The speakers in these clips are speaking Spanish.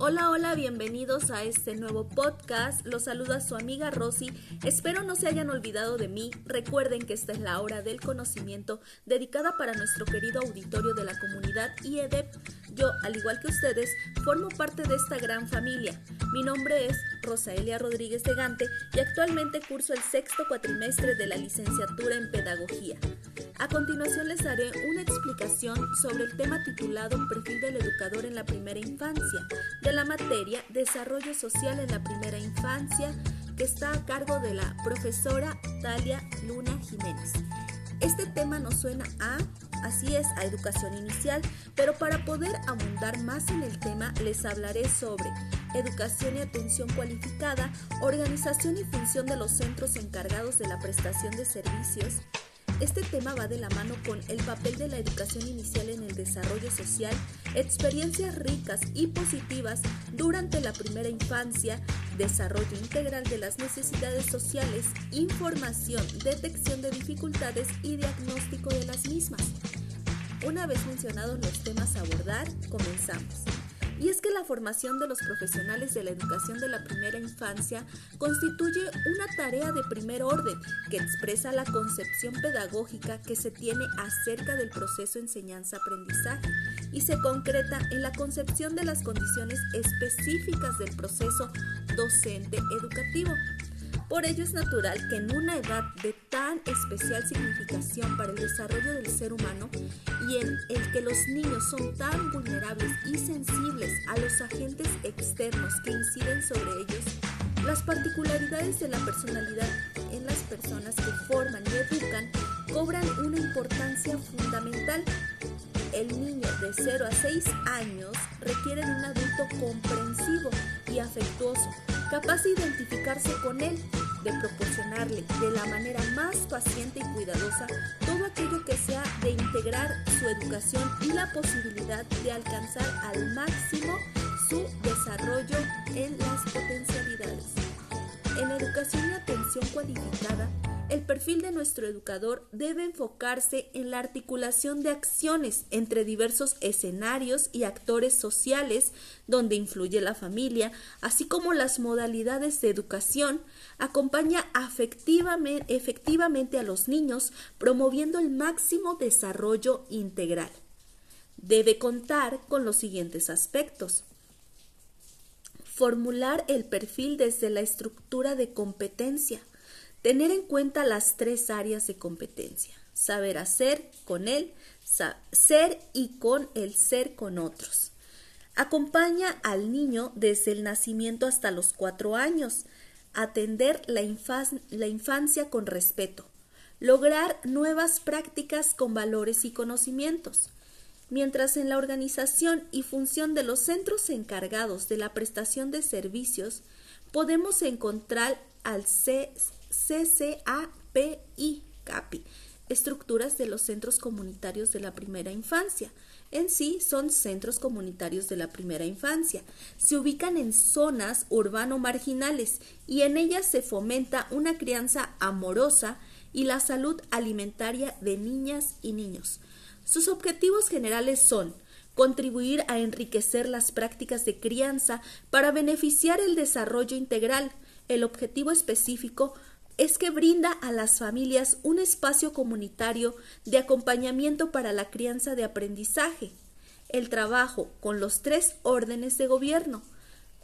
Hola, hola, bienvenidos a este nuevo podcast. Los saluda su amiga Rosy. Espero no se hayan olvidado de mí. Recuerden que esta es la hora del conocimiento dedicada para nuestro querido auditorio de la comunidad IEDEP. Yo, al igual que ustedes, formo parte de esta gran familia. Mi nombre es Rosaelia Rodríguez de Gante y actualmente curso el sexto cuatrimestre de la licenciatura en Pedagogía. A continuación les daré una explicación sobre el tema titulado Perfil del educador en la primera infancia, de la materia Desarrollo Social en la primera infancia, que está a cargo de la profesora Talia Luna Jiménez. Este tema nos suena a, así es, a educación inicial, pero para poder abundar más en el tema les hablaré sobre educación y atención cualificada, organización y función de los centros encargados de la prestación de servicios, este tema va de la mano con el papel de la educación inicial en el desarrollo social, experiencias ricas y positivas durante la primera infancia, desarrollo integral de las necesidades sociales, información, detección de dificultades y diagnóstico de las mismas. Una vez mencionados los temas a abordar, comenzamos y es que la formación de los profesionales de la educación de la primera infancia constituye una tarea de primer orden que expresa la concepción pedagógica que se tiene acerca del proceso enseñanza-aprendizaje y se concreta en la concepción de las condiciones específicas del proceso docente educativo. Por ello es natural que en una edad de tan especial significación para el desarrollo del ser humano y en el que los niños son tan vulnerables y sensibles a los agentes externos que inciden sobre ellos, las particularidades de la personalidad en las personas que forman y educan cobran una importancia fundamental. El niño de 0 a 6 años requiere de un adulto comprensivo y afectuoso capaz de identificarse con él, de proporcionarle de la manera más paciente y cuidadosa todo aquello que sea de integrar su educación y la posibilidad de alcanzar al máximo su desarrollo en las potencialidades. En educación y atención cualificada, el perfil de nuestro educador debe enfocarse en la articulación de acciones entre diversos escenarios y actores sociales donde influye la familia, así como las modalidades de educación, acompaña afectivamente, efectivamente a los niños, promoviendo el máximo desarrollo integral. Debe contar con los siguientes aspectos. Formular el perfil desde la estructura de competencia, Tener en cuenta las tres áreas de competencia. Saber hacer con él, ser y con el ser con otros. Acompaña al niño desde el nacimiento hasta los cuatro años. Atender la, infancia con respeto. Lograr nuevas prácticas con valores y conocimientos mientras en la organización y función de los centros encargados de la prestación de servicios podemos encontrar al C CCAPI, CAPI, estructuras de los centros comunitarios de la primera infancia. En sí son centros comunitarios de la primera infancia. Se ubican en zonas urbano marginales y en ellas se fomenta una crianza amorosa y la salud alimentaria de niñas y niños. Sus objetivos generales son contribuir a enriquecer las prácticas de crianza para beneficiar el desarrollo integral. El objetivo específico es que brinda a las familias un espacio comunitario de acompañamiento para la crianza de aprendizaje, el trabajo con los tres órdenes de gobierno,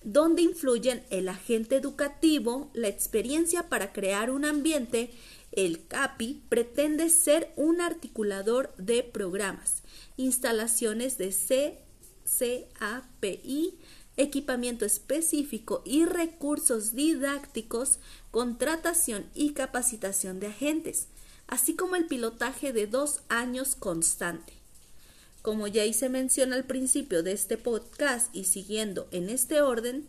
donde influyen el agente educativo, la experiencia para crear un ambiente, el CAPI pretende ser un articulador de programas, instalaciones de CCAPI, equipamiento específico y recursos didácticos, contratación y capacitación de agentes, así como el pilotaje de dos años constante. Como ya hice mención al principio de este podcast y siguiendo en este orden,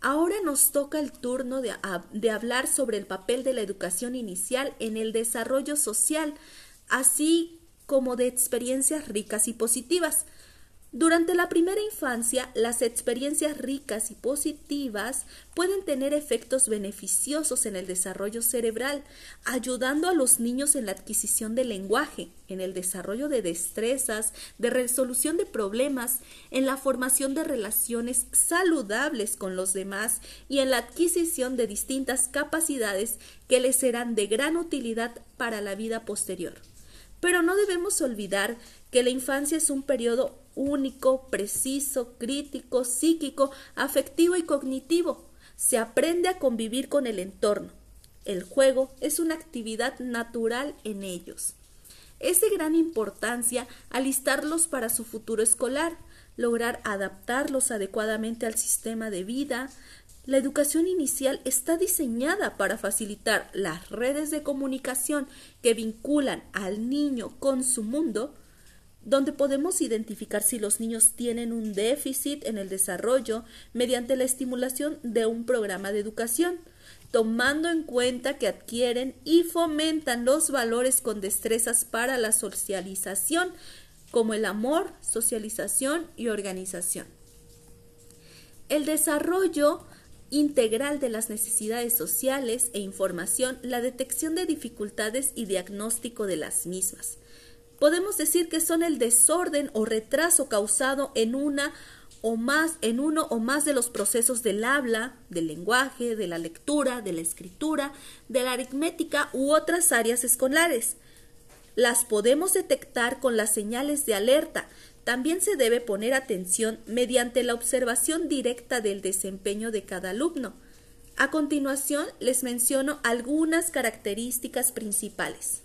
ahora nos toca el turno de, de hablar sobre el papel de la educación inicial en el desarrollo social, así como de experiencias ricas y positivas, Durante la primera infancia, las experiencias ricas y positivas pueden tener efectos beneficiosos en el desarrollo cerebral, ayudando a los niños en la adquisición del lenguaje, en el desarrollo de destrezas, de resolución de problemas, en la formación de relaciones saludables con los demás y en la adquisición de distintas capacidades que les serán de gran utilidad para la vida posterior. Pero no debemos olvidar que la infancia es un periodo único, preciso, crítico, psíquico, afectivo y cognitivo. Se aprende a convivir con el entorno. El juego es una actividad natural en ellos. Es de gran importancia alistarlos para su futuro escolar, lograr adaptarlos adecuadamente al sistema de vida. La educación inicial está diseñada para facilitar las redes de comunicación que vinculan al niño con su mundo, donde podemos identificar si los niños tienen un déficit en el desarrollo mediante la estimulación de un programa de educación, tomando en cuenta que adquieren y fomentan los valores con destrezas para la socialización, como el amor, socialización y organización. El desarrollo integral de las necesidades sociales e información, la detección de dificultades y diagnóstico de las mismas podemos decir que son el desorden o retraso causado en una o más en uno o más de los procesos del habla, del lenguaje, de la lectura, de la escritura, de la aritmética u otras áreas escolares. Las podemos detectar con las señales de alerta. También se debe poner atención mediante la observación directa del desempeño de cada alumno. A continuación les menciono algunas características principales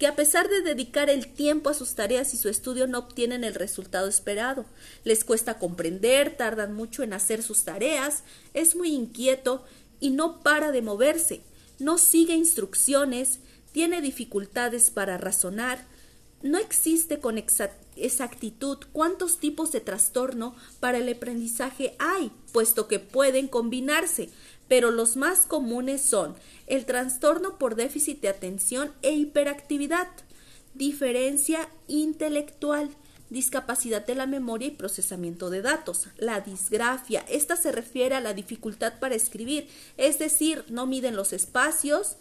que a pesar de dedicar el tiempo a sus tareas y su estudio no obtienen el resultado esperado. Les cuesta comprender, tardan mucho en hacer sus tareas, es muy inquieto y no para de moverse, no sigue instrucciones, tiene dificultades para razonar, no existe con exactitud cuántos tipos de trastorno para el aprendizaje hay, puesto que pueden combinarse, pero los más comunes son el trastorno por déficit de atención e hiperactividad, diferencia intelectual, discapacidad de la memoria y procesamiento de datos. La disgrafia, esta se refiere a la dificultad para escribir, es decir, no miden los espacios,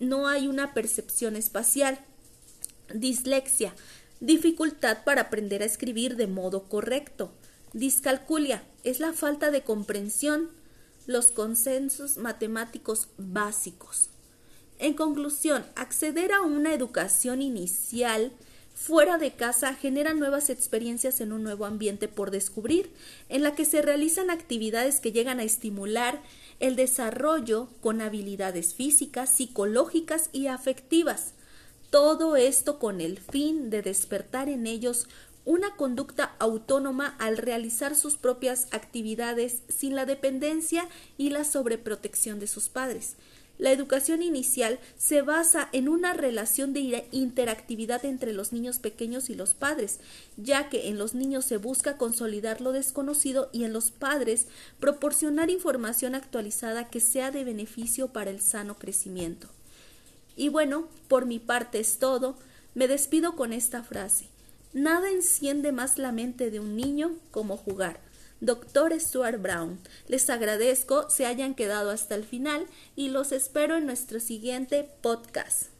no hay una percepción espacial. Dislexia, dificultad para aprender a escribir de modo correcto. Discalculia, es la falta de comprensión los consensos matemáticos básicos. En conclusión, acceder a una educación inicial fuera de casa genera nuevas experiencias en un nuevo ambiente por descubrir, en la que se realizan actividades que llegan a estimular el desarrollo con habilidades físicas, psicológicas y afectivas. Todo esto con el fin de despertar en ellos una conducta autónoma al realizar sus propias actividades sin la dependencia y la sobreprotección de sus padres. La educación inicial se basa en una relación de interactividad entre los niños pequeños y los padres, ya que en los niños se busca consolidar lo desconocido y en los padres proporcionar información actualizada que sea de beneficio para el sano crecimiento. Y bueno, por mi parte es todo. Me despido con esta frase. Nada enciende más la mente de un niño como jugar. Doctor Stuart Brown, les agradezco se hayan quedado hasta el final y los espero en nuestro siguiente podcast.